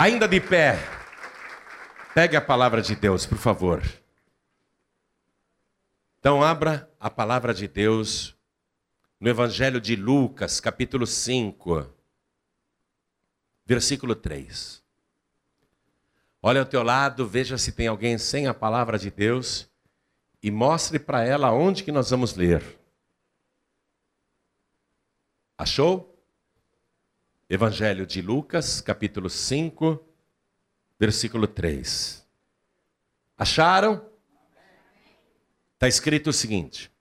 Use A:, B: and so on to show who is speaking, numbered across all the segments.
A: Ainda de pé, pegue a palavra de Deus, por favor. Então, abra a palavra de Deus no Evangelho de Lucas, capítulo 5, versículo 3. Olha ao teu lado, veja se tem alguém sem a palavra de Deus e mostre para ela onde que nós vamos ler. Achou? Evangelho de Lucas, capítulo 5, versículo 3. Acharam? Está escrito o seguinte: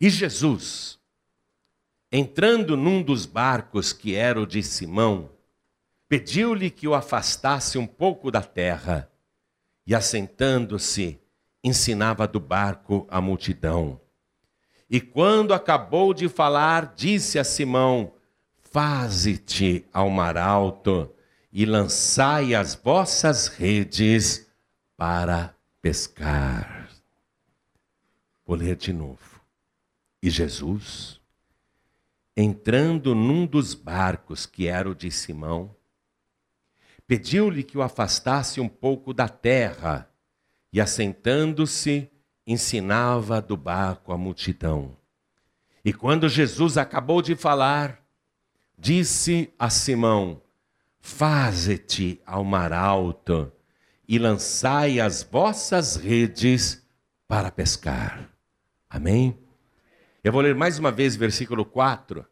A: E Jesus, entrando num dos barcos que era o de Simão, pediu-lhe que o afastasse um pouco da terra, e assentando-se, ensinava do barco a multidão. E quando acabou de falar, disse a Simão: Faze-te ao mar alto e lançai as vossas redes para pescar. Vou ler de novo. E Jesus, entrando num dos barcos que era o de Simão, pediu-lhe que o afastasse um pouco da terra e, assentando-se, ensinava do barco a multidão. E quando Jesus acabou de falar, disse a Simão: Faze-te ao mar alto e lançai as vossas redes para pescar. Amém? Eu vou ler mais uma vez versículo 4,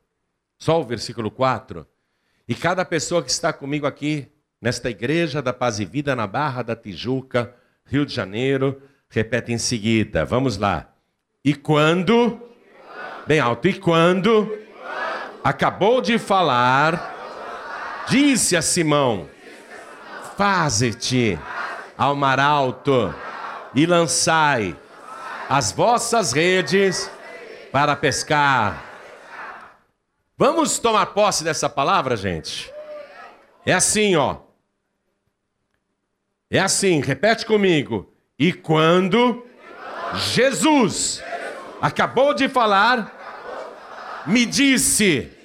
A: só o versículo 4. E cada pessoa que está comigo aqui, nesta igreja da Paz e Vida, na Barra da Tijuca, Rio de Janeiro, repete em seguida. Vamos lá. E quando, bem alto, e quando acabou de falar, disse a Simão: Faze-te ao mar alto e lançai as vossas redes para pescar. Vamos tomar posse dessa palavra, gente? É assim, ó. É assim, repete comigo. E quando Jesus acabou de falar, me disse.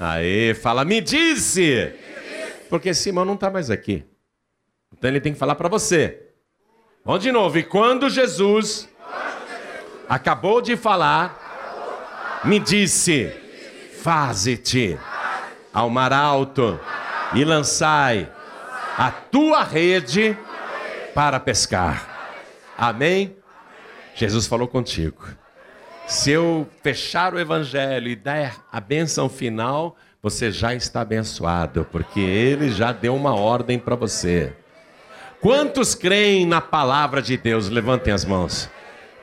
A: Aê, fala, me disse. Porque Simão não está mais aqui. Então ele tem que falar para você. Vamos de novo. E quando Jesus acabou de falar, me disse: Faze-te ao mar alto e lançai a tua rede para pescar. Amém? Jesus falou contigo. Se eu fechar o evangelho e dar a benção final, você já está abençoado, porque ele já deu uma ordem para você. Quantos creem na palavra de Deus? Levantem as mãos.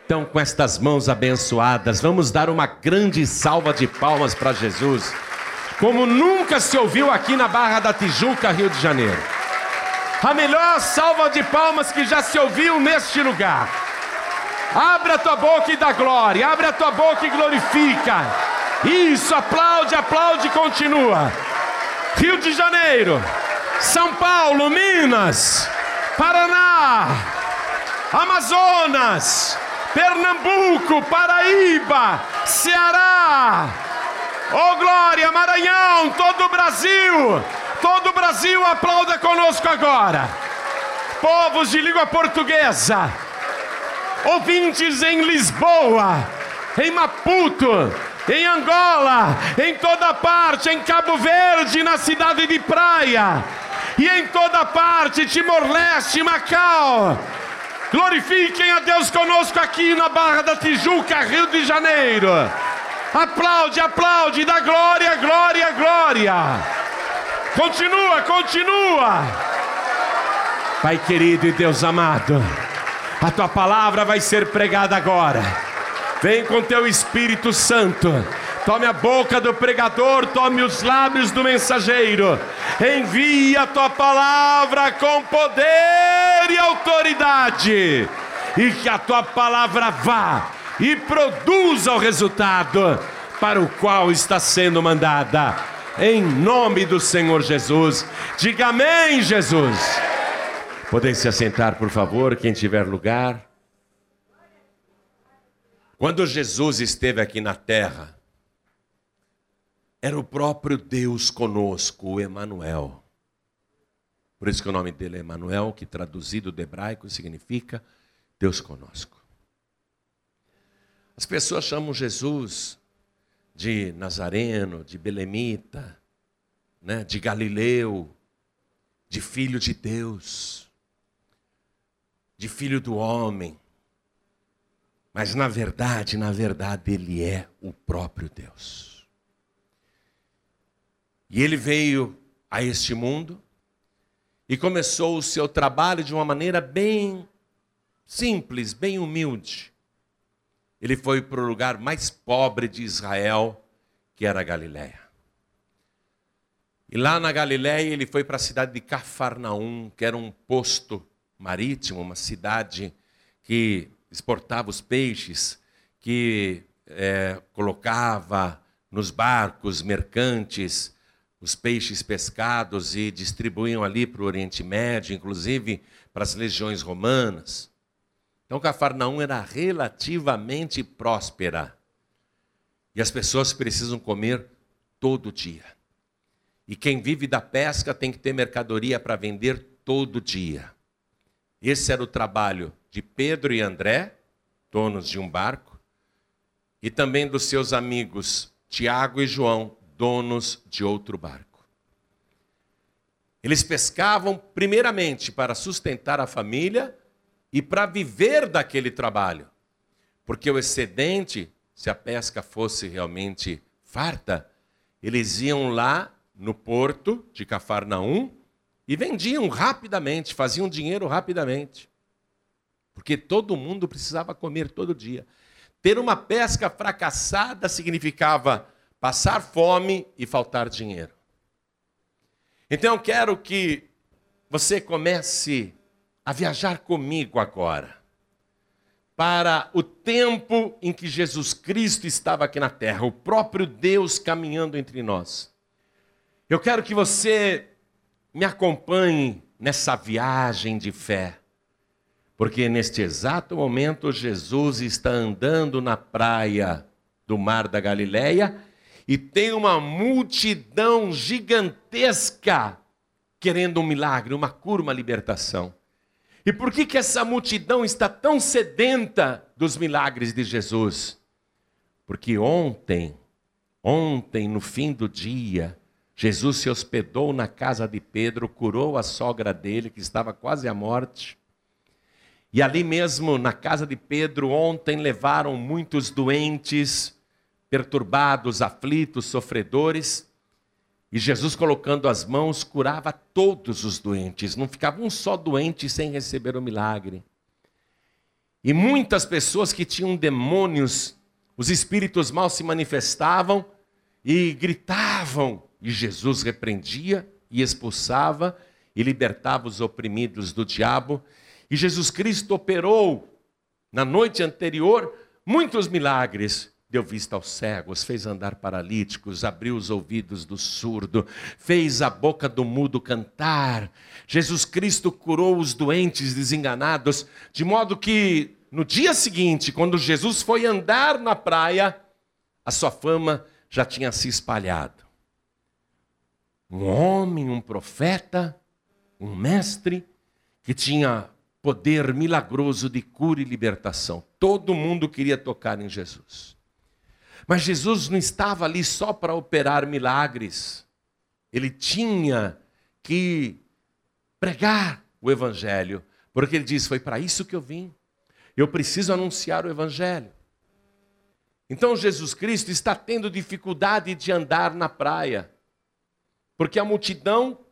A: Então, com estas mãos abençoadas, vamos dar uma grande salva de palmas para Jesus, como nunca se ouviu aqui na Barra da Tijuca, Rio de Janeiro. A melhor salva de palmas que já se ouviu neste lugar. Abre a tua boca e dá glória. Abre a tua boca e glorifica. Isso, aplaude, aplaude, continua. Rio de Janeiro, São Paulo, Minas, Paraná, Amazonas, Pernambuco, Paraíba, Ceará. Oh glória, Maranhão, todo o Brasil. Todo o Brasil aplauda conosco agora. Povos de língua portuguesa ouvintes em Lisboa, em Maputo, em Angola, em toda parte, em Cabo Verde, na cidade de Praia, e em toda parte, Timor-Leste, Macau. Glorifiquem a Deus conosco aqui na Barra da Tijuca, Rio de Janeiro. Aplaude, aplaude, dá glória, glória, glória. Continua, continua. Pai querido e Deus amado. A tua palavra vai ser pregada agora. Vem com teu Espírito Santo. Tome a boca do pregador, tome os lábios do mensageiro. Envia a tua palavra com poder e autoridade. E que a tua palavra vá e produza o resultado para o qual está sendo mandada. Em nome do Senhor Jesus. Diga amém, Jesus. Podem se assentar, por favor, quem tiver lugar. Quando Jesus esteve aqui na terra, era o próprio Deus conosco, o Emanuel. Por isso que o nome dele é Emanuel, que traduzido do hebraico significa Deus conosco. As pessoas chamam Jesus de Nazareno, de Belemita, né, de Galileu, de filho de Deus, de filho do homem. Mas na verdade, na verdade, ele é o próprio Deus. E ele veio a este mundo e começou o seu trabalho de uma maneira bem simples, bem humilde. Ele foi para o lugar mais pobre de Israel, que era a Galiléia. E lá na Galiléia ele foi para a cidade de Cafarnaum, que era um posto marítimo, uma cidade que exportava os peixes, que é, colocava nos barcos mercantes os peixes pescados e distribuíam ali para o Oriente Médio, inclusive para as legiões romanas. Então Cafarnaum era relativamente próspera. E as pessoas precisam comer todo dia. E quem vive da pesca tem que ter mercadoria para vender todo dia. Esse era o trabalho de Pedro e André, donos de um barco, e também dos seus amigos Tiago e João, donos de outro barco. Eles pescavam primeiramente para sustentar a família e para viver daquele trabalho. Porque o excedente, se a pesca fosse realmente farta, eles iam lá no porto de Cafarnaum e vendiam rapidamente, faziam dinheiro rapidamente. Porque todo mundo precisava comer todo dia. Ter uma pesca fracassada significava passar fome e faltar dinheiro. Então eu quero que você comece a viajar comigo agora para o tempo em que Jesus Cristo estava aqui na terra, o próprio Deus caminhando entre nós. Eu quero que você me acompanhe nessa viagem de fé, porque neste exato momento Jesus está andando na praia do Mar da Galileia e tem uma multidão gigantesca querendo um milagre, uma cura, uma libertação. E por que, que essa multidão está tão sedenta dos milagres de Jesus? Porque ontem, ontem, no fim do dia, Jesus se hospedou na casa de Pedro, curou a sogra dele, que estava quase à morte. E ali mesmo, na casa de Pedro, ontem levaram muitos doentes, perturbados, aflitos, sofredores. E Jesus, colocando as mãos, curava todos os doentes. Não ficava um só doente sem receber o milagre. E muitas pessoas que tinham demônios, os espíritos mal se manifestavam e gritavam. E Jesus repreendia e expulsava e libertava os oprimidos do diabo. E Jesus Cristo operou na noite anterior muitos milagres deu vista aos cegos, fez andar paralíticos, abriu os ouvidos do surdo, fez a boca do mudo cantar. Jesus Cristo curou os doentes desenganados, de modo que no dia seguinte, quando Jesus foi andar na praia, a sua fama já tinha se espalhado. Um homem, um profeta, um mestre que tinha poder milagroso de cura e libertação. Todo mundo queria tocar em Jesus. Mas Jesus não estava ali só para operar milagres. Ele tinha que pregar o Evangelho, porque ele diz: Foi para isso que eu vim. Eu preciso anunciar o Evangelho. Então Jesus Cristo está tendo dificuldade de andar na praia, porque a multidão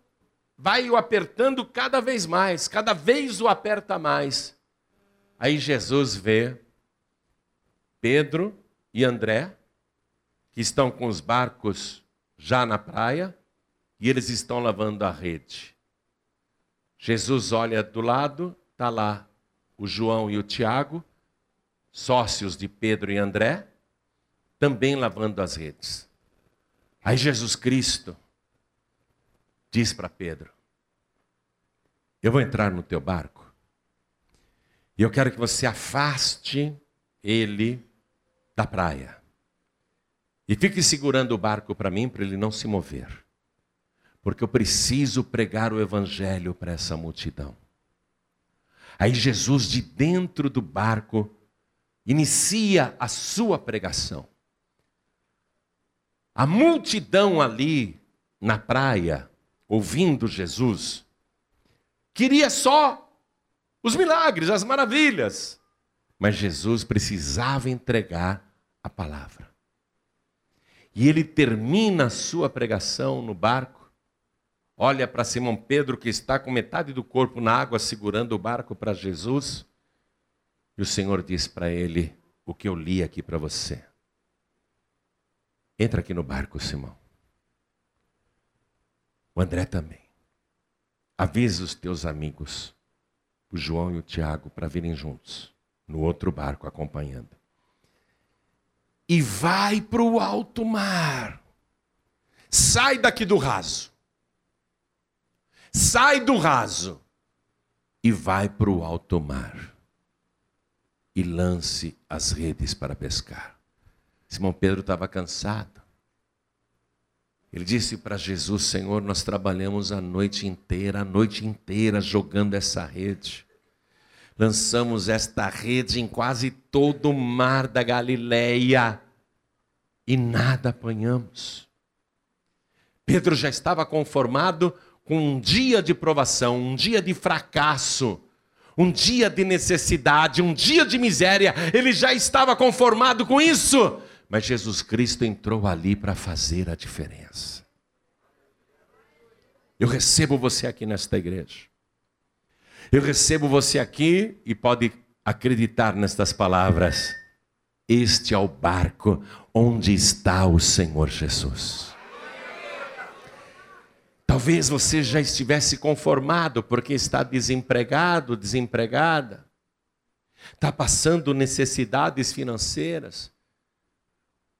A: vai o apertando cada vez mais, cada vez o aperta mais. Aí Jesus vê Pedro e André que estão com os barcos já na praia e eles estão lavando a rede. Jesus olha do lado, está lá o João e o Tiago, sócios de Pedro e André, também lavando as redes. Aí Jesus Cristo diz para Pedro: Eu vou entrar no teu barco e eu quero que você afaste ele da praia. E fique segurando o barco para mim, para ele não se mover. porque eu preciso pregar o evangelho para essa multidão. Aí Jesus, de dentro do barco, inicia a sua pregação. A multidão ali na praia, ouvindo Jesus, queria só os milagres, as maravilhas. Mas Jesus precisava entregar a palavra. E ele termina a sua pregação no barco, olha para Simão Pedro, que está com metade do corpo na água, segurando o barco para Jesus, e o Senhor diz para ele o que eu li aqui para você. Entra aqui no barco, Simão. O André também. Avisa os teus amigos, o João e o Tiago, para virem juntos, no outro barco acompanhando. E vai para o alto mar. Sai daqui do raso. Sai do raso e vai para o alto mar. E lance as redes para pescar. Simão Pedro estava cansado. Ele disse para Jesus: Senhor, nós trabalhamos a noite inteira, a noite inteira jogando essa rede. Lançamos esta rede em quase todo o mar da Galileia e nada apanhamos. Pedro já estava conformado com um dia de provação, um dia de fracasso, um dia de necessidade, um dia de miséria. Ele já estava conformado com isso. Mas Jesus Cristo entrou ali para fazer a diferença. Eu recebo você aqui nesta igreja. Eu recebo você aqui e pode acreditar nestas palavras. Este é o barco onde está o Senhor Jesus. Talvez você já estivesse conformado porque está desempregado, desempregada, está passando necessidades financeiras.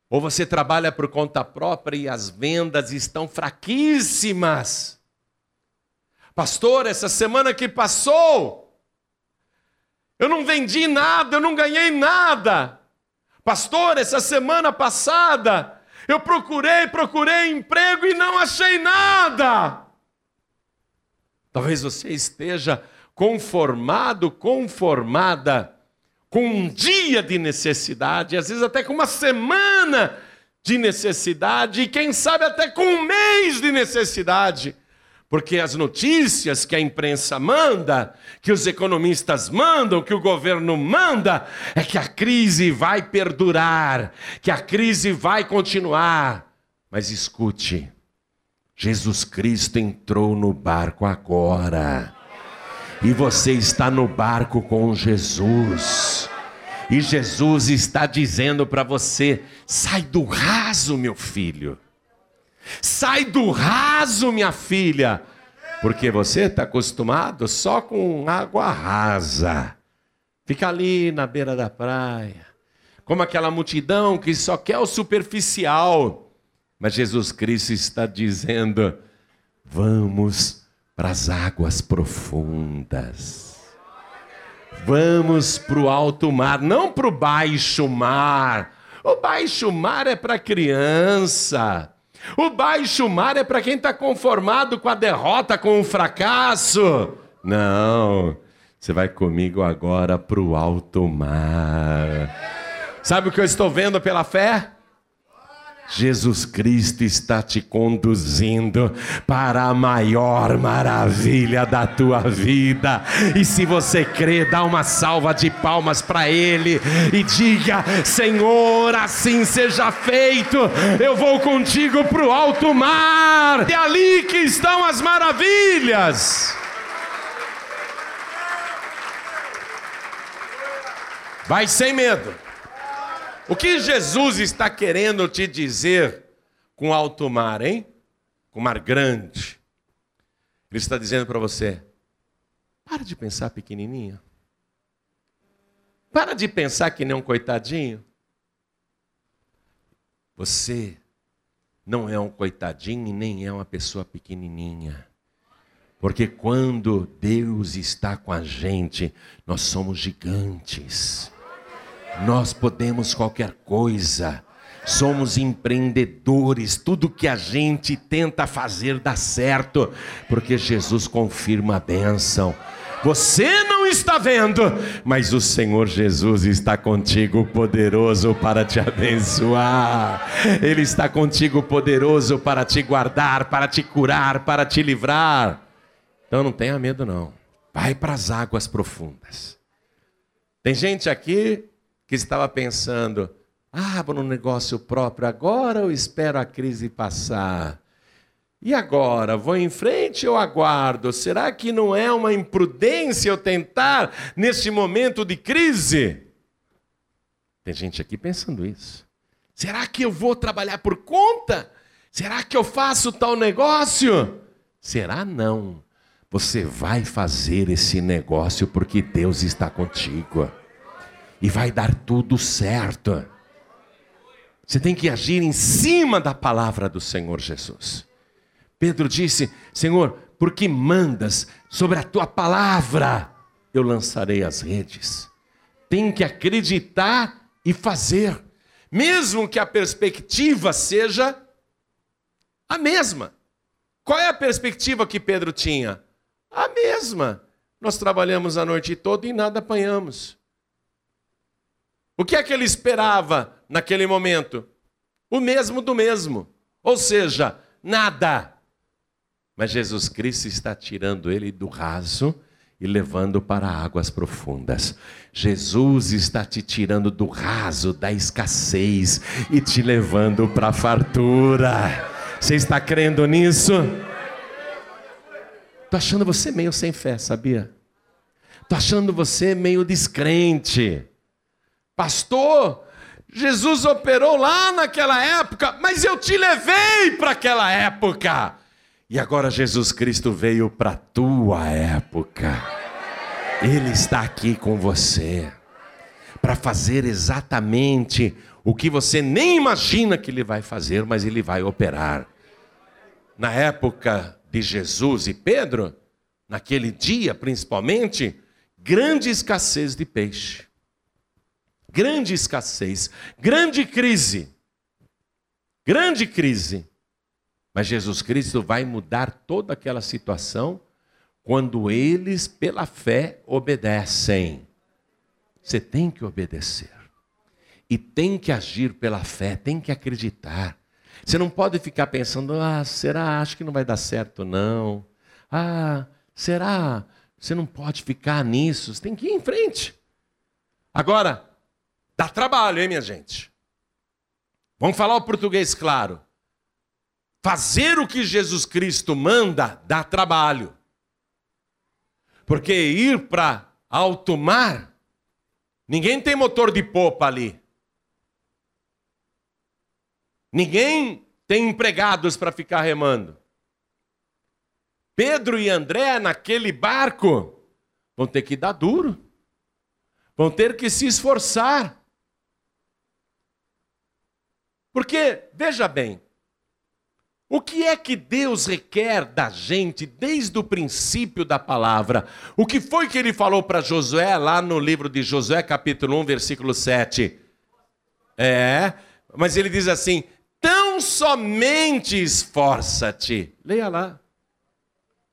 A: Ou você trabalha por conta própria e as vendas estão fraquíssimas. Pastor, essa semana que passou, eu não vendi nada, eu não ganhei nada. Pastor, essa semana passada, eu procurei, procurei emprego e não achei nada. Talvez você esteja conformado, conformada com um dia de necessidade, às vezes até com uma semana de necessidade, e quem sabe até com um mês de necessidade. Porque as notícias que a imprensa manda, que os economistas mandam, que o governo manda, é que a crise vai perdurar, que a crise vai continuar. Mas escute, Jesus Cristo entrou no barco agora e você está no barco com Jesus. E Jesus está dizendo para você: sai do raso, meu filho. Sai do raso, minha filha. Porque você está acostumado só com água rasa. Fica ali na beira da praia. Como aquela multidão que só quer o superficial. Mas Jesus Cristo está dizendo: vamos para as águas profundas. Vamos para o alto mar, não para o baixo mar. O baixo mar é para criança. O baixo mar é para quem está conformado com a derrota, com o fracasso. Não, você vai comigo agora para o alto mar. Sabe o que eu estou vendo pela fé? Jesus Cristo está te conduzindo para a maior maravilha da tua vida. E se você crê, dá uma salva de palmas para Ele e diga: Senhor, assim seja feito. Eu vou contigo para o alto mar. É ali que estão as maravilhas. Vai sem medo. O que Jesus está querendo te dizer com alto mar, hein? Com mar grande. Ele está dizendo para você: para de pensar pequenininho. Para de pensar que nem um coitadinho. Você não é um coitadinho e nem é uma pessoa pequenininha. Porque quando Deus está com a gente, nós somos gigantes. Nós podemos qualquer coisa. Somos empreendedores, tudo que a gente tenta fazer dá certo, porque Jesus confirma a bênção. Você não está vendo, mas o Senhor Jesus está contigo, poderoso para te abençoar. Ele está contigo, poderoso para te guardar, para te curar, para te livrar. Então não tenha medo, não. Vai para as águas profundas. Tem gente aqui que estava pensando: abro um negócio próprio agora ou espero a crise passar? E agora? Vou em frente ou aguardo? Será que não é uma imprudência eu tentar neste momento de crise? Tem gente aqui pensando isso. Será que eu vou trabalhar por conta? Será que eu faço tal negócio? Será não. Você vai fazer esse negócio porque Deus está contigo. E vai dar tudo certo. Você tem que agir em cima da palavra do Senhor Jesus. Pedro disse: Senhor, porque mandas sobre a tua palavra, eu lançarei as redes. Tem que acreditar e fazer, mesmo que a perspectiva seja a mesma. Qual é a perspectiva que Pedro tinha? A mesma. Nós trabalhamos a noite toda e nada apanhamos. O que é que ele esperava naquele momento? O mesmo do mesmo. Ou seja, nada. Mas Jesus Cristo está tirando ele do raso e levando para águas profundas. Jesus está te tirando do raso, da escassez e te levando para a fartura. Você está crendo nisso? Estou achando você meio sem fé, sabia? Estou achando você meio descrente. Pastor, Jesus operou lá naquela época, mas eu te levei para aquela época. E agora Jesus Cristo veio para a tua época. Ele está aqui com você para fazer exatamente o que você nem imagina que ele vai fazer, mas ele vai operar. Na época de Jesus e Pedro, naquele dia principalmente, grande escassez de peixe. Grande escassez, grande crise. Grande crise. Mas Jesus Cristo vai mudar toda aquela situação quando eles, pela fé, obedecem. Você tem que obedecer. E tem que agir pela fé, tem que acreditar. Você não pode ficar pensando, ah, será? Acho que não vai dar certo, não. Ah, será? Você não pode ficar nisso, você tem que ir em frente. Agora, dá trabalho, hein, minha gente? Vamos falar o português claro. Fazer o que Jesus Cristo manda dá trabalho. Porque ir para alto mar, ninguém tem motor de popa ali. Ninguém tem empregados para ficar remando. Pedro e André, naquele barco, vão ter que dar duro, vão ter que se esforçar. Porque, veja bem, o que é que Deus requer da gente desde o princípio da palavra? O que foi que ele falou para Josué lá no livro de Josué, capítulo 1, versículo 7? É, mas ele diz assim: tão somente esforça-te. Leia lá.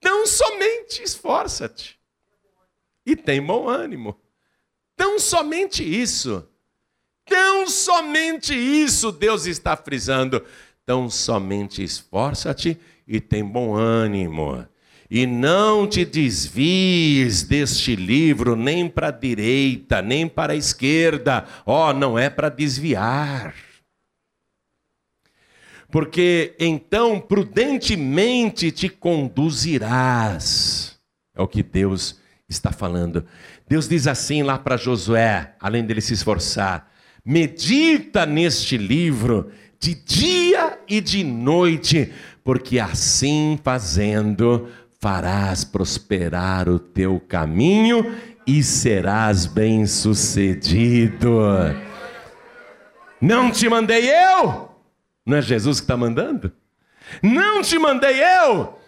A: Tão somente esforça-te. E tem bom ânimo. Tão somente isso. Tão somente isso Deus está frisando. Então somente esforça-te e tem bom ânimo. E não te desvies deste livro nem para a direita, nem para a esquerda. Ó, oh, não é para desviar. Porque então prudentemente te conduzirás. É o que Deus está falando. Deus diz assim lá para Josué, além dele se esforçar: medita neste livro de dia e de noite, porque assim fazendo farás prosperar o teu caminho e serás bem-sucedido. Não te mandei eu? Não é Jesus que está mandando? Não te mandei eu?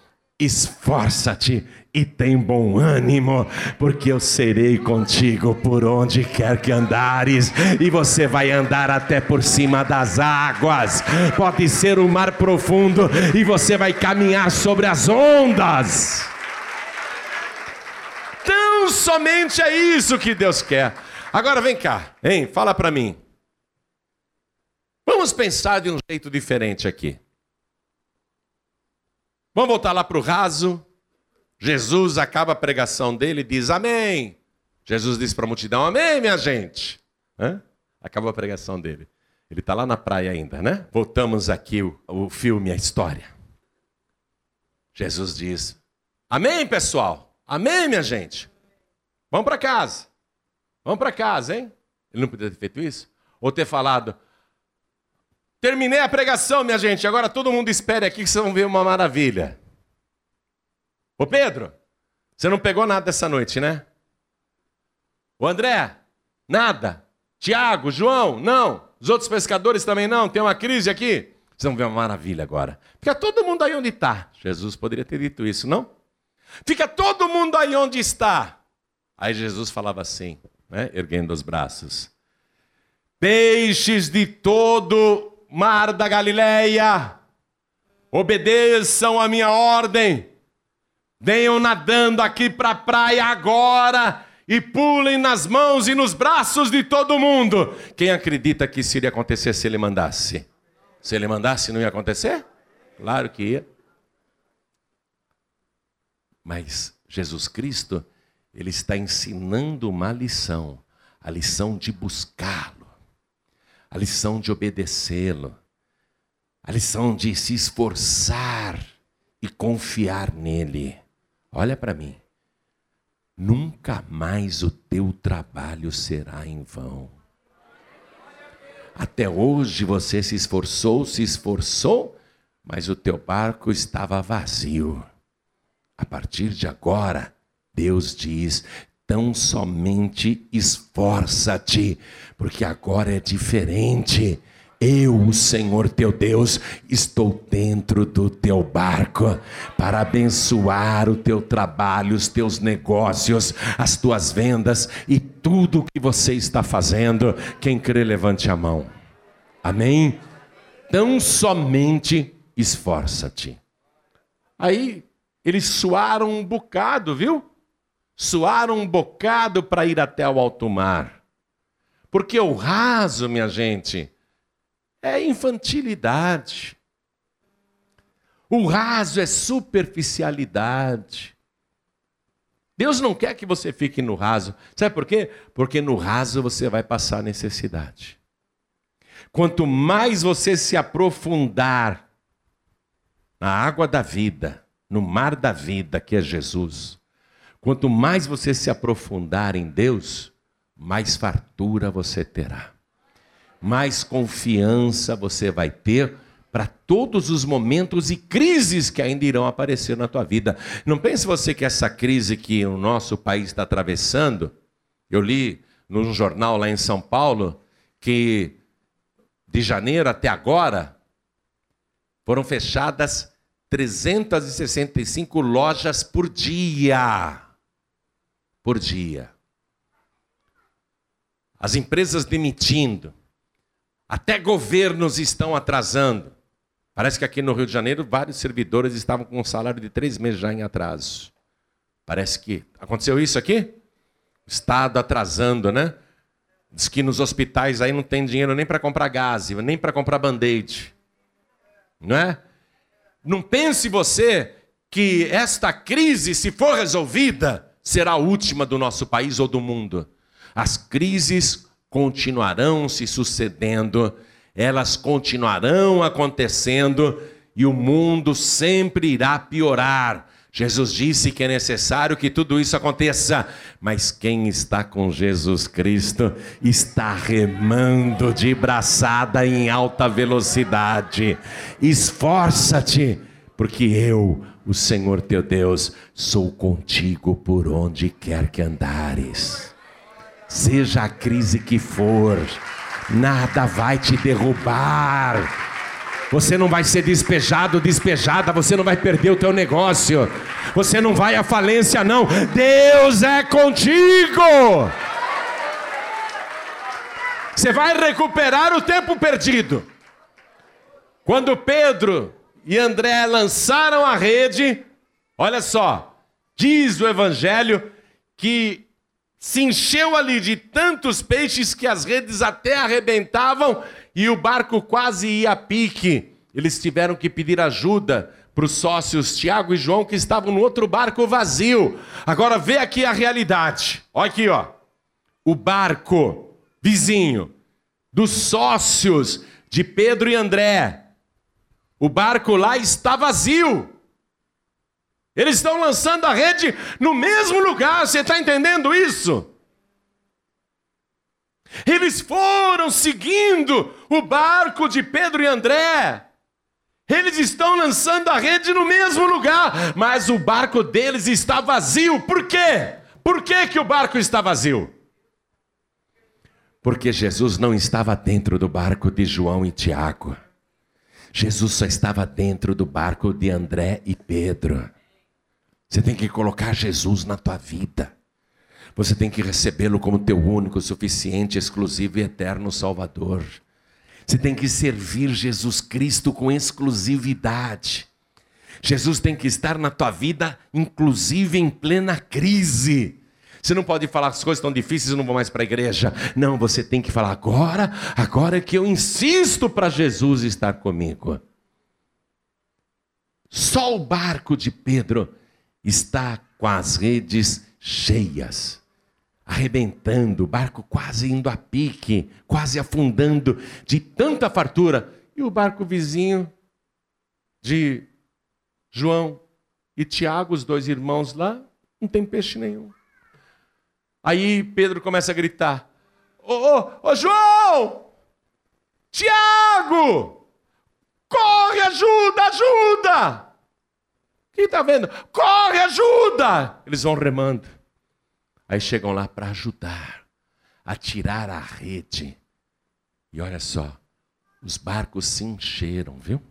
A: Esforça-te e tem bom ânimo, porque eu serei contigo por onde quer que andares, e você vai andar até por cima das águas. Pode ser um mar profundo, e você vai caminhar sobre as ondas. Tão somente é isso que Deus quer. Agora vem cá, hein? Fala para mim. Vamos pensar de um jeito diferente aqui. Vamos voltar lá para o raso. Jesus acaba a pregação dele e diz amém. Jesus diz para a multidão amém, minha gente. Hã? Acabou a pregação dele. Ele está lá na praia ainda, né? Voltamos aqui o, o filme, a história. Jesus diz: Amém, pessoal. Amém, minha gente. Vamos para casa. Vamos para casa, hein? Ele não podia ter feito isso? Ou ter falado: Terminei a pregação, minha gente. Agora todo mundo espere aqui que vocês vão ver uma maravilha. Ô Pedro, você não pegou nada dessa noite, né? O André, nada. Tiago, João, não. Os outros pescadores também não. Tem uma crise aqui. Vocês vão ver uma maravilha agora. Fica todo mundo aí onde está. Jesus poderia ter dito isso, não? Fica todo mundo aí onde está. Aí Jesus falava assim, né, erguendo os braços: Peixes de todo mar da Galileia, obedeçam a minha ordem, venham nadando aqui para a praia agora e pulem nas mãos e nos braços de todo mundo. Quem acredita que isso iria acontecer se ele mandasse? Se ele mandasse, não ia acontecer? Claro que ia. Mas Jesus Cristo, ele está ensinando uma lição, a lição de buscá-lo a lição de obedecê-lo, a lição de se esforçar e confiar nele. Olha para mim. Nunca mais o teu trabalho será em vão. Até hoje você se esforçou, se esforçou, mas o teu barco estava vazio. A partir de agora, Deus diz: Tão somente esforça-te, porque agora é diferente. Eu, o Senhor teu Deus, estou dentro do teu barco para abençoar o teu trabalho, os teus negócios, as tuas vendas e tudo o que você está fazendo. Quem crê, levante a mão. Amém? Tão somente esforça-te. Aí eles suaram um bocado, viu? Suaram um bocado para ir até o alto mar. Porque o raso, minha gente, é infantilidade. O raso é superficialidade. Deus não quer que você fique no raso. Sabe por quê? Porque no raso você vai passar necessidade. Quanto mais você se aprofundar na água da vida, no mar da vida que é Jesus, Quanto mais você se aprofundar em Deus, mais fartura você terá. Mais confiança você vai ter para todos os momentos e crises que ainda irão aparecer na tua vida. Não pense você que essa crise que o nosso país está atravessando, eu li num jornal lá em São Paulo que de janeiro até agora foram fechadas 365 lojas por dia por dia. As empresas demitindo. Até governos estão atrasando. Parece que aqui no Rio de Janeiro vários servidores estavam com um salário de três meses já em atraso. Parece que aconteceu isso aqui? O Estado atrasando, né? Diz que nos hospitais aí não tem dinheiro nem para comprar gás, nem para comprar band-aid. Não é? Não pense você que esta crise, se for resolvida, será a última do nosso país ou do mundo. As crises continuarão se sucedendo, elas continuarão acontecendo e o mundo sempre irá piorar. Jesus disse que é necessário que tudo isso aconteça, mas quem está com Jesus Cristo está remando de braçada em alta velocidade. Esforça-te, porque eu, o Senhor teu Deus, sou contigo por onde quer que andares. Seja a crise que for, nada vai te derrubar, Você não vai ser despejado, despejada, você não vai perder o teu negócio. Você não vai à falência não. Deus é contigo. Você vai recuperar o tempo perdido. Quando Pedro e André lançaram a rede, olha só, diz o evangelho que se encheu ali de tantos peixes que as redes até arrebentavam e o barco quase ia a pique. Eles tiveram que pedir ajuda para os sócios Tiago e João que estavam no outro barco vazio. Agora vê aqui a realidade. Olha aqui, ó. O barco vizinho dos sócios de Pedro e André. O barco lá está vazio. Eles estão lançando a rede no mesmo lugar, você está entendendo isso? Eles foram seguindo o barco de Pedro e André. Eles estão lançando a rede no mesmo lugar, mas o barco deles está vazio. Por quê? Por que, que o barco está vazio? Porque Jesus não estava dentro do barco de João e Tiago. Jesus só estava dentro do barco de André e Pedro. Você tem que colocar Jesus na tua vida. Você tem que recebê-lo como teu único, suficiente, exclusivo e eterno Salvador. Você tem que servir Jesus Cristo com exclusividade. Jesus tem que estar na tua vida, inclusive em plena crise. Você não pode falar as coisas tão difíceis e não vou mais para a igreja. Não, você tem que falar agora, agora que eu insisto para Jesus estar comigo. Só o barco de Pedro está com as redes cheias, arrebentando, o barco quase indo a pique, quase afundando de tanta fartura. E o barco vizinho de João e Tiago, os dois irmãos lá, não tem peixe nenhum. Aí Pedro começa a gritar: Ô, ô, ô João! Tiago! Corre, ajuda, ajuda! Quem está vendo? Corre, ajuda! Eles vão remando. Aí chegam lá para ajudar a tirar a rede. E olha só, os barcos se encheram, viu?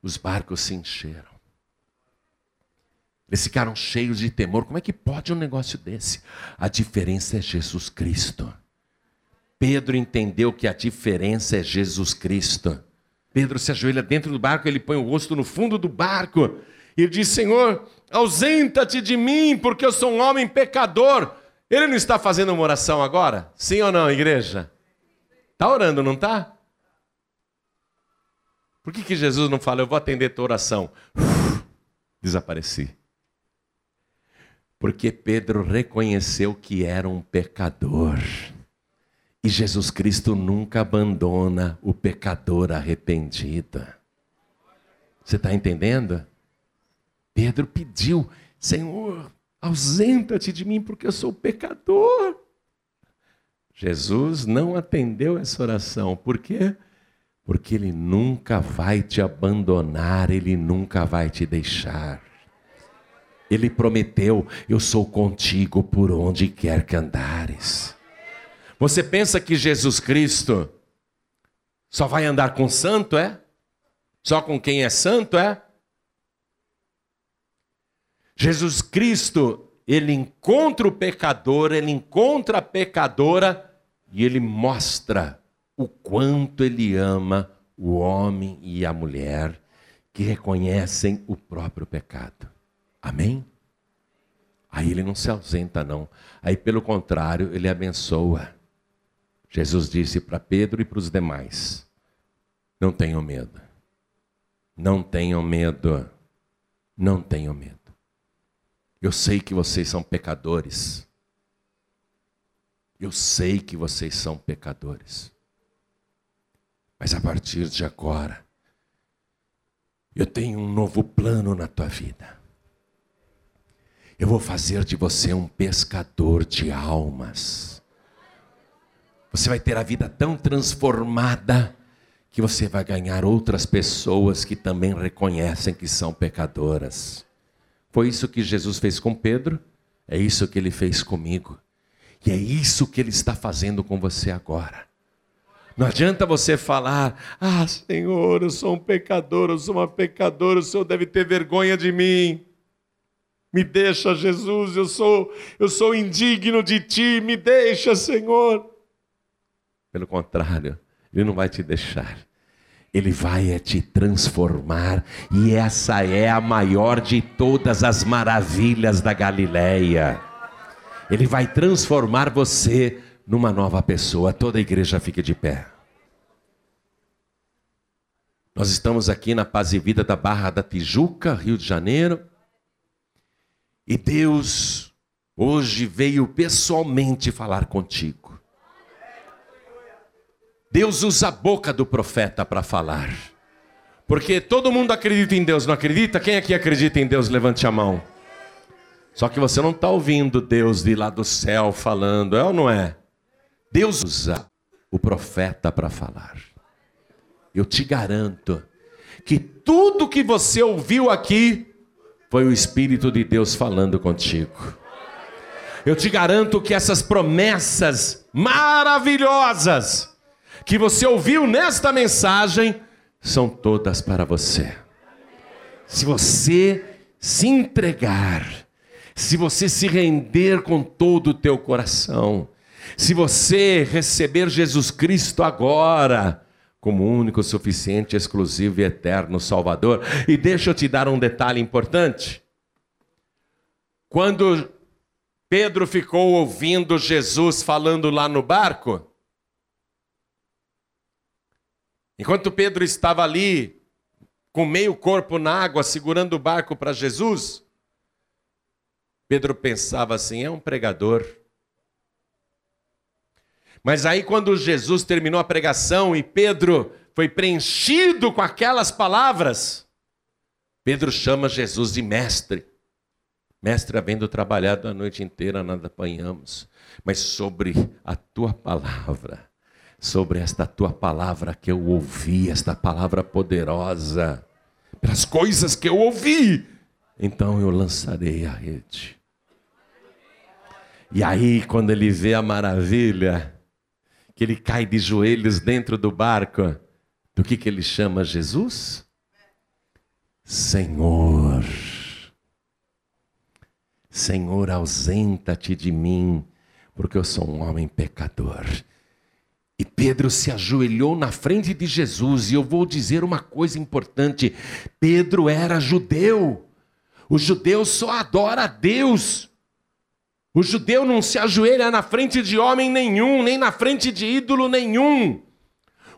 A: Os barcos se encheram. Eles ficaram cheios de temor. Como é que pode um negócio desse? A diferença é Jesus Cristo. Pedro entendeu que a diferença é Jesus Cristo. Pedro se ajoelha dentro do barco, ele põe o rosto no fundo do barco e diz: Senhor, ausenta-te de mim, porque eu sou um homem pecador. Ele não está fazendo uma oração agora? Sim ou não, igreja? Está orando, não está? Por que, que Jesus não fala, eu vou atender tua oração? Uf, desapareci. Porque Pedro reconheceu que era um pecador. E Jesus Cristo nunca abandona o pecador arrependido. Você está entendendo? Pedro pediu: Senhor, ausenta-te de mim, porque eu sou pecador. Jesus não atendeu essa oração. Por quê? Porque Ele nunca vai te abandonar, Ele nunca vai te deixar. Ele prometeu: Eu sou contigo por onde quer que andares. Você pensa que Jesus Cristo só vai andar com santo, é? Só com quem é santo, é? Jesus Cristo, ele encontra o pecador, ele encontra a pecadora e ele mostra o quanto ele ama o homem e a mulher que reconhecem o próprio pecado. Amém? Aí ele não se ausenta, não. Aí, pelo contrário, ele abençoa. Jesus disse para Pedro e para os demais: Não tenham medo. Não tenham medo. Não tenham medo. Eu sei que vocês são pecadores. Eu sei que vocês são pecadores. Mas a partir de agora, eu tenho um novo plano na tua vida. Eu vou fazer de você um pescador de almas. Você vai ter a vida tão transformada que você vai ganhar outras pessoas que também reconhecem que são pecadoras. Foi isso que Jesus fez com Pedro, é isso que ele fez comigo, e é isso que ele está fazendo com você agora. Não adianta você falar: Ah, Senhor, eu sou um pecador, eu sou uma pecadora, o Senhor deve ter vergonha de mim. Me deixa, Jesus, eu sou, eu sou indigno de ti, me deixa, Senhor. Pelo contrário, ele não vai te deixar. Ele vai é te transformar, e essa é a maior de todas as maravilhas da Galileia. Ele vai transformar você numa nova pessoa. Toda a igreja fique de pé. Nós estamos aqui na Paz e Vida da Barra da Tijuca, Rio de Janeiro. E Deus hoje veio pessoalmente falar contigo. Deus usa a boca do profeta para falar. Porque todo mundo acredita em Deus, não acredita? Quem aqui acredita em Deus? Levante a mão. Só que você não está ouvindo Deus de lá do céu falando, é ou não é? Deus usa o profeta para falar. Eu te garanto que tudo que você ouviu aqui foi o Espírito de Deus falando contigo. Eu te garanto que essas promessas maravilhosas que você ouviu nesta mensagem são todas para você. Se você se entregar, se você se render com todo o teu coração, se você receber Jesus Cristo agora, como único, suficiente, exclusivo e eterno Salvador. E deixa eu te dar um detalhe importante. Quando Pedro ficou ouvindo Jesus falando lá no barco, Enquanto Pedro estava ali, com meio corpo na água, segurando o barco para Jesus, Pedro pensava assim: é um pregador. Mas aí, quando Jesus terminou a pregação e Pedro foi preenchido com aquelas palavras, Pedro chama Jesus de mestre. Mestre, havendo trabalhado a noite inteira, nada apanhamos, mas sobre a tua palavra sobre esta tua palavra que eu ouvi, esta palavra poderosa, pelas coisas que eu ouvi, então eu lançarei a rede. E aí, quando ele vê a maravilha, que ele cai de joelhos dentro do barco, do que, que ele chama Jesus? Senhor. Senhor, ausenta-te de mim, porque eu sou um homem pecador. E Pedro se ajoelhou na frente de Jesus, e eu vou dizer uma coisa importante: Pedro era judeu. O judeu só adora a Deus. O judeu não se ajoelha na frente de homem nenhum, nem na frente de ídolo nenhum.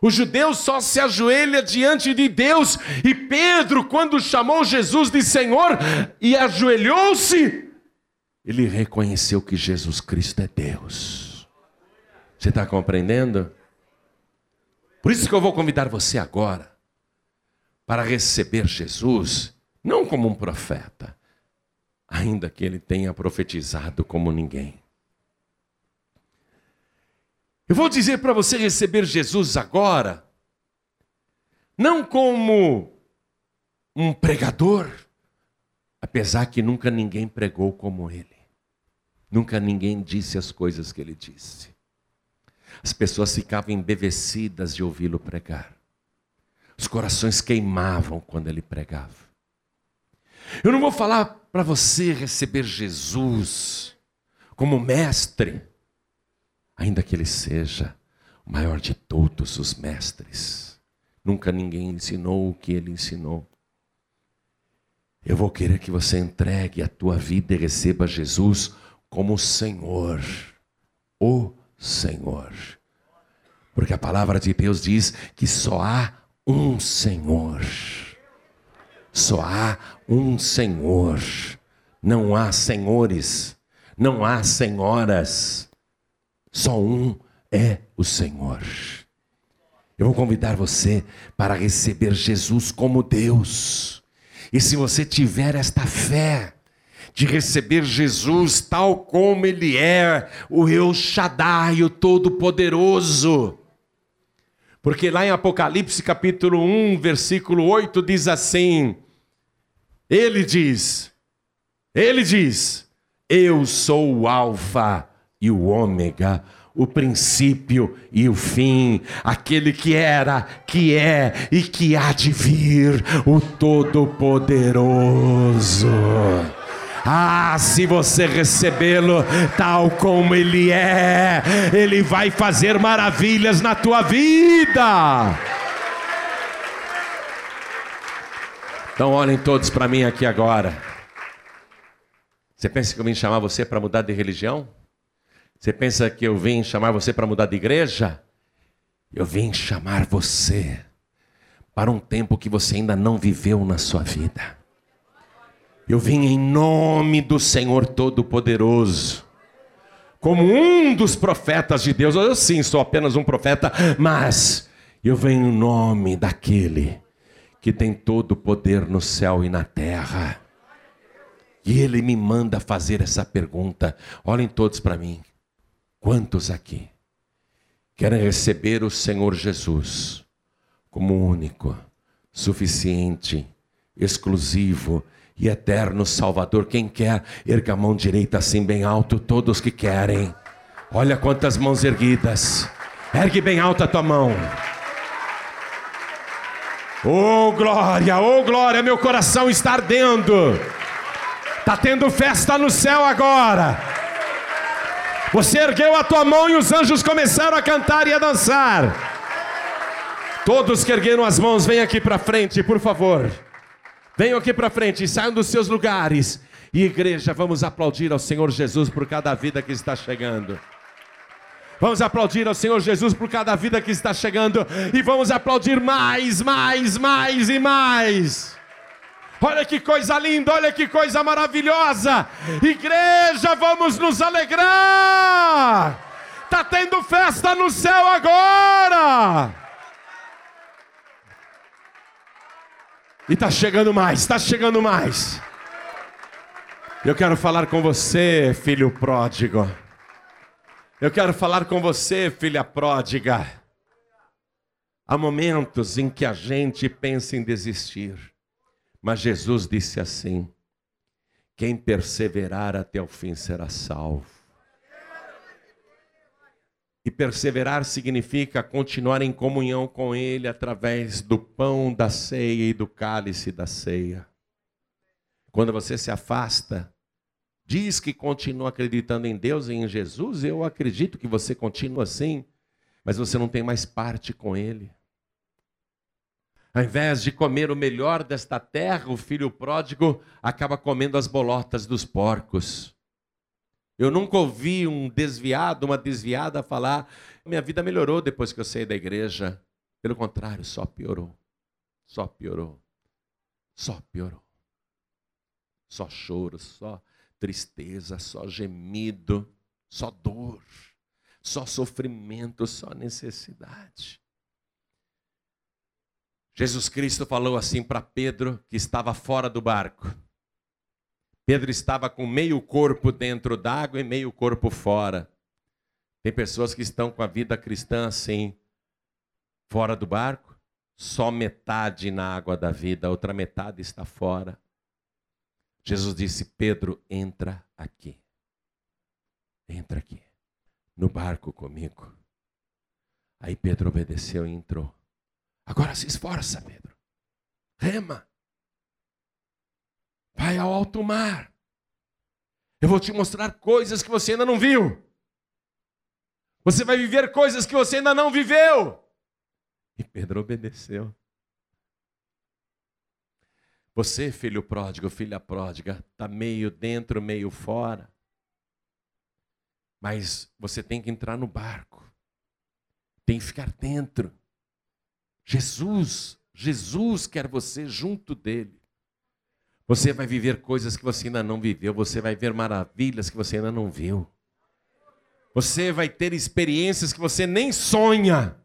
A: O judeu só se ajoelha diante de Deus. E Pedro, quando chamou Jesus de Senhor e ajoelhou-se, ele reconheceu que Jesus Cristo é Deus. Você está compreendendo? Por isso que eu vou convidar você agora para receber Jesus, não como um profeta, ainda que ele tenha profetizado como ninguém. Eu vou dizer para você receber Jesus agora, não como um pregador, apesar que nunca ninguém pregou como ele, nunca ninguém disse as coisas que ele disse. As pessoas ficavam embevecidas de ouvi-lo pregar. Os corações queimavam quando ele pregava. Eu não vou falar para você receber Jesus como mestre, ainda que ele seja o maior de todos os mestres. Nunca ninguém ensinou o que ele ensinou. Eu vou querer que você entregue a tua vida e receba Jesus como Senhor, o Senhor. Porque a palavra de Deus diz que só há um Senhor. Só há um Senhor. Não há senhores, não há senhoras. Só um é o Senhor. Eu vou convidar você para receber Jesus como Deus. E se você tiver esta fé, de receber Jesus tal como Ele é, o Eu Shaddai, o Todo-Poderoso. Porque lá em Apocalipse capítulo 1, versículo 8 diz assim: Ele diz, Ele diz, Eu sou o Alfa e o Ômega, o princípio e o fim, aquele que era, que é e que há de vir, o Todo-Poderoso. Ah, se você recebê-lo tal como ele é, ele vai fazer maravilhas na tua vida. Então olhem todos para mim aqui agora. Você pensa que eu vim chamar você para mudar de religião? Você pensa que eu vim chamar você para mudar de igreja? Eu vim chamar você para um tempo que você ainda não viveu na sua vida. Eu vim em nome do Senhor Todo-Poderoso. Como um dos profetas de Deus, eu sim sou apenas um profeta, mas eu venho em nome daquele que tem todo o poder no céu e na terra. E ele me manda fazer essa pergunta. Olhem todos para mim. Quantos aqui querem receber o Senhor Jesus como único, suficiente, exclusivo e eterno Salvador. Quem quer, erga a mão direita assim bem alto, todos que querem. Olha quantas mãos erguidas. Ergue bem alta a tua mão. Oh glória, oh glória, meu coração está ardendo. Está tendo festa no céu agora. Você ergueu a tua mão e os anjos começaram a cantar e a dançar. Todos que ergueram as mãos, vem aqui para frente, por favor. Venham aqui para frente, saiam dos seus lugares. E igreja, vamos aplaudir ao Senhor Jesus por cada vida que está chegando. Vamos aplaudir ao Senhor Jesus por cada vida que está chegando. E vamos aplaudir mais, mais, mais e mais. Olha que coisa linda, olha que coisa maravilhosa. Igreja, vamos nos alegrar. Está tendo festa no céu agora. E está chegando mais, está chegando mais. Eu quero falar com você, filho pródigo. Eu quero falar com você, filha pródiga. Há momentos em que a gente pensa em desistir, mas Jesus disse assim: quem perseverar até o fim será salvo. E perseverar significa continuar em comunhão com Ele através do pão da ceia e do cálice da ceia. Quando você se afasta, diz que continua acreditando em Deus e em Jesus, eu acredito que você continua assim, mas você não tem mais parte com Ele. Ao invés de comer o melhor desta terra, o filho pródigo acaba comendo as bolotas dos porcos. Eu nunca ouvi um desviado, uma desviada falar: minha vida melhorou depois que eu saí da igreja. Pelo contrário, só piorou. Só piorou. Só piorou. Só choro, só tristeza, só gemido, só dor, só sofrimento, só necessidade. Jesus Cristo falou assim para Pedro, que estava fora do barco. Pedro estava com meio corpo dentro d'água e meio corpo fora. Tem pessoas que estão com a vida cristã assim, fora do barco, só metade na água da vida, a outra metade está fora. Jesus disse: Pedro, entra aqui. Entra aqui, no barco comigo. Aí Pedro obedeceu e entrou. Agora se esforça, Pedro. Rema. Vai ao alto mar. Eu vou te mostrar coisas que você ainda não viu. Você vai viver coisas que você ainda não viveu. E Pedro obedeceu. Você, filho pródigo, filha pródiga, está meio dentro, meio fora. Mas você tem que entrar no barco. Tem que ficar dentro. Jesus, Jesus quer você junto dele. Você vai viver coisas que você ainda não viveu, você vai ver maravilhas que você ainda não viu. Você vai ter experiências que você nem sonha.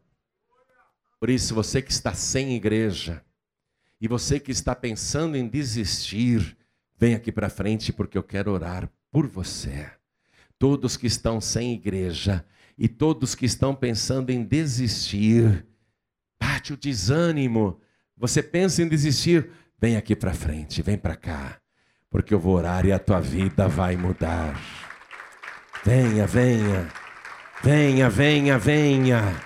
A: Por isso, você que está sem igreja e você que está pensando em desistir, vem aqui para frente porque eu quero orar por você. Todos que estão sem igreja e todos que estão pensando em desistir, bate o desânimo. Você pensa em desistir, Vem aqui para frente, vem para cá, porque eu vou orar e a tua vida vai mudar. Venha, venha, Venha, venha, venha.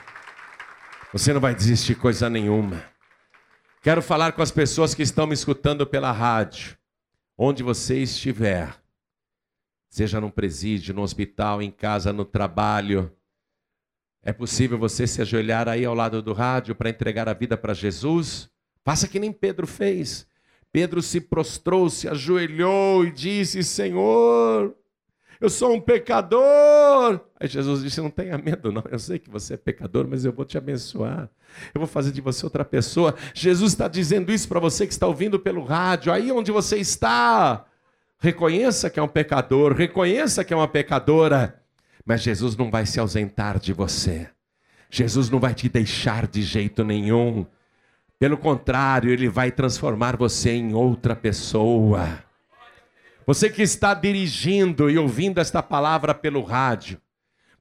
A: Você não vai desistir coisa nenhuma. Quero falar com as pessoas que estão me escutando pela rádio. Onde você estiver, seja num presídio, no hospital, em casa, no trabalho, é possível você se ajoelhar aí ao lado do rádio para entregar a vida para Jesus? Faça que nem Pedro fez. Pedro se prostrou, se ajoelhou e disse: Senhor, eu sou um pecador. Aí Jesus disse: Não tenha medo, não. Eu sei que você é pecador, mas eu vou te abençoar. Eu vou fazer de você outra pessoa. Jesus está dizendo isso para você que está ouvindo pelo rádio, aí onde você está. Reconheça que é um pecador, reconheça que é uma pecadora, mas Jesus não vai se ausentar de você. Jesus não vai te deixar de jeito nenhum. Pelo contrário, ele vai transformar você em outra pessoa. Você que está dirigindo e ouvindo esta palavra pelo rádio,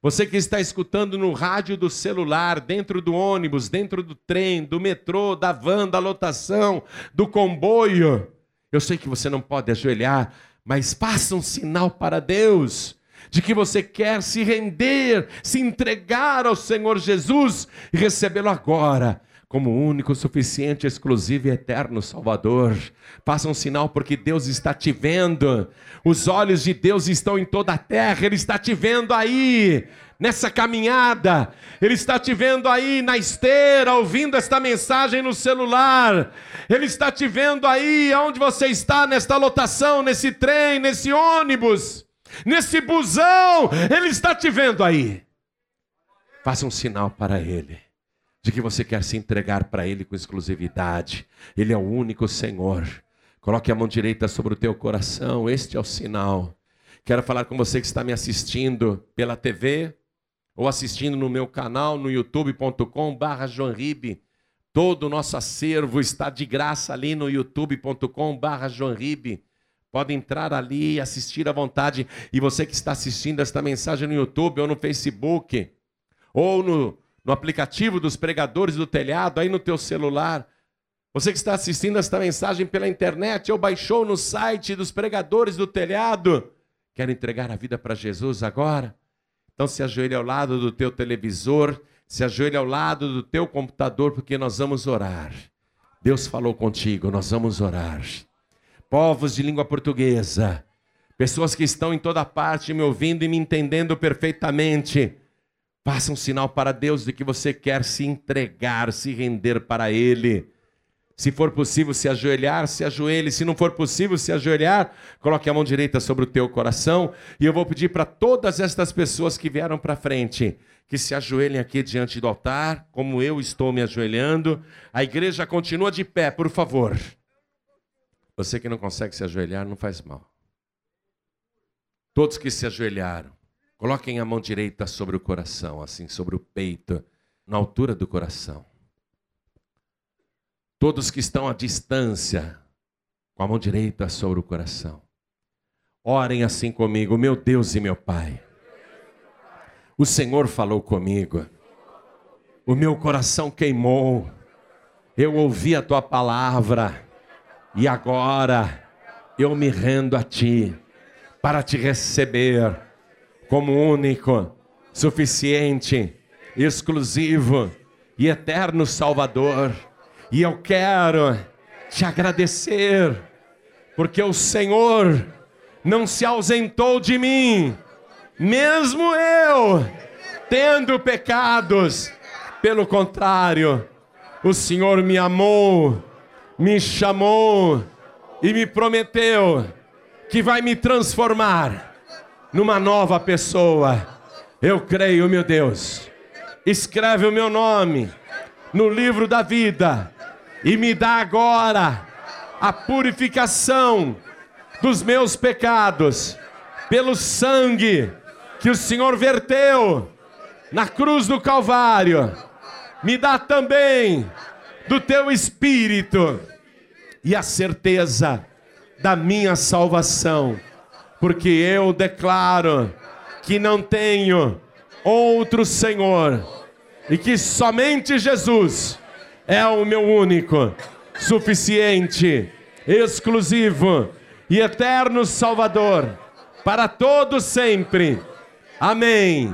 A: você que está escutando no rádio do celular, dentro do ônibus, dentro do trem, do metrô, da van, da lotação, do comboio, eu sei que você não pode ajoelhar, mas faça um sinal para Deus de que você quer se render, se entregar ao Senhor Jesus e recebê-lo agora como único, suficiente, exclusivo e eterno Salvador. Faça um sinal porque Deus está te vendo. Os olhos de Deus estão em toda a terra, Ele está te vendo aí. Nessa caminhada, Ele está te vendo aí na esteira, ouvindo esta mensagem no celular, Ele está te vendo aí onde você está, nesta lotação, nesse trem, nesse ônibus, nesse busão, Ele está te vendo aí. Faça um sinal para Ele de que você quer se entregar para Ele com exclusividade. Ele é o único Senhor. Coloque a mão direita sobre o teu coração, este é o sinal. Quero falar com você que está me assistindo pela TV ou assistindo no meu canal no youtube.com/barra Ribe. Todo o nosso acervo está de graça ali no youtube.com/barra Ribe. Pode entrar ali e assistir à vontade. E você que está assistindo esta mensagem no YouTube ou no Facebook ou no no aplicativo dos pregadores do telhado, aí no teu celular. Você que está assistindo esta mensagem pela internet ou baixou no site dos pregadores do telhado, quer entregar a vida para Jesus agora? Então se ajoelhe ao lado do teu televisor, se ajoelhe ao lado do teu computador, porque nós vamos orar. Deus falou contigo, nós vamos orar. Povos de língua portuguesa, pessoas que estão em toda parte me ouvindo e me entendendo perfeitamente. Faça um sinal para Deus de que você quer se entregar, se render para Ele. Se for possível se ajoelhar, se ajoelhe. Se não for possível se ajoelhar, coloque a mão direita sobre o teu coração. E eu vou pedir para todas estas pessoas que vieram para frente que se ajoelhem aqui diante do altar, como eu estou me ajoelhando. A igreja continua de pé, por favor. Você que não consegue se ajoelhar, não faz mal. Todos que se ajoelharam, Coloquem a mão direita sobre o coração, assim, sobre o peito, na altura do coração. Todos que estão à distância, com a mão direita sobre o coração. Orem assim comigo, meu Deus e meu Pai. O Senhor falou comigo. O meu coração queimou. Eu ouvi a tua palavra. E agora eu me rendo a ti para te receber como único, suficiente, exclusivo e eterno Salvador. E eu quero te agradecer, porque o Senhor não se ausentou de mim, mesmo eu tendo pecados. Pelo contrário, o Senhor me amou, me chamou e me prometeu que vai me transformar numa nova pessoa. Eu creio, meu Deus. Escreve o meu nome no livro da vida e me dá agora a purificação dos meus pecados pelo sangue que o Senhor verteu na cruz do Calvário. Me dá também do teu espírito e a certeza da minha salvação porque eu declaro que não tenho outro Senhor e que somente Jesus é o meu único, suficiente, exclusivo e eterno Salvador para todos sempre. Amém.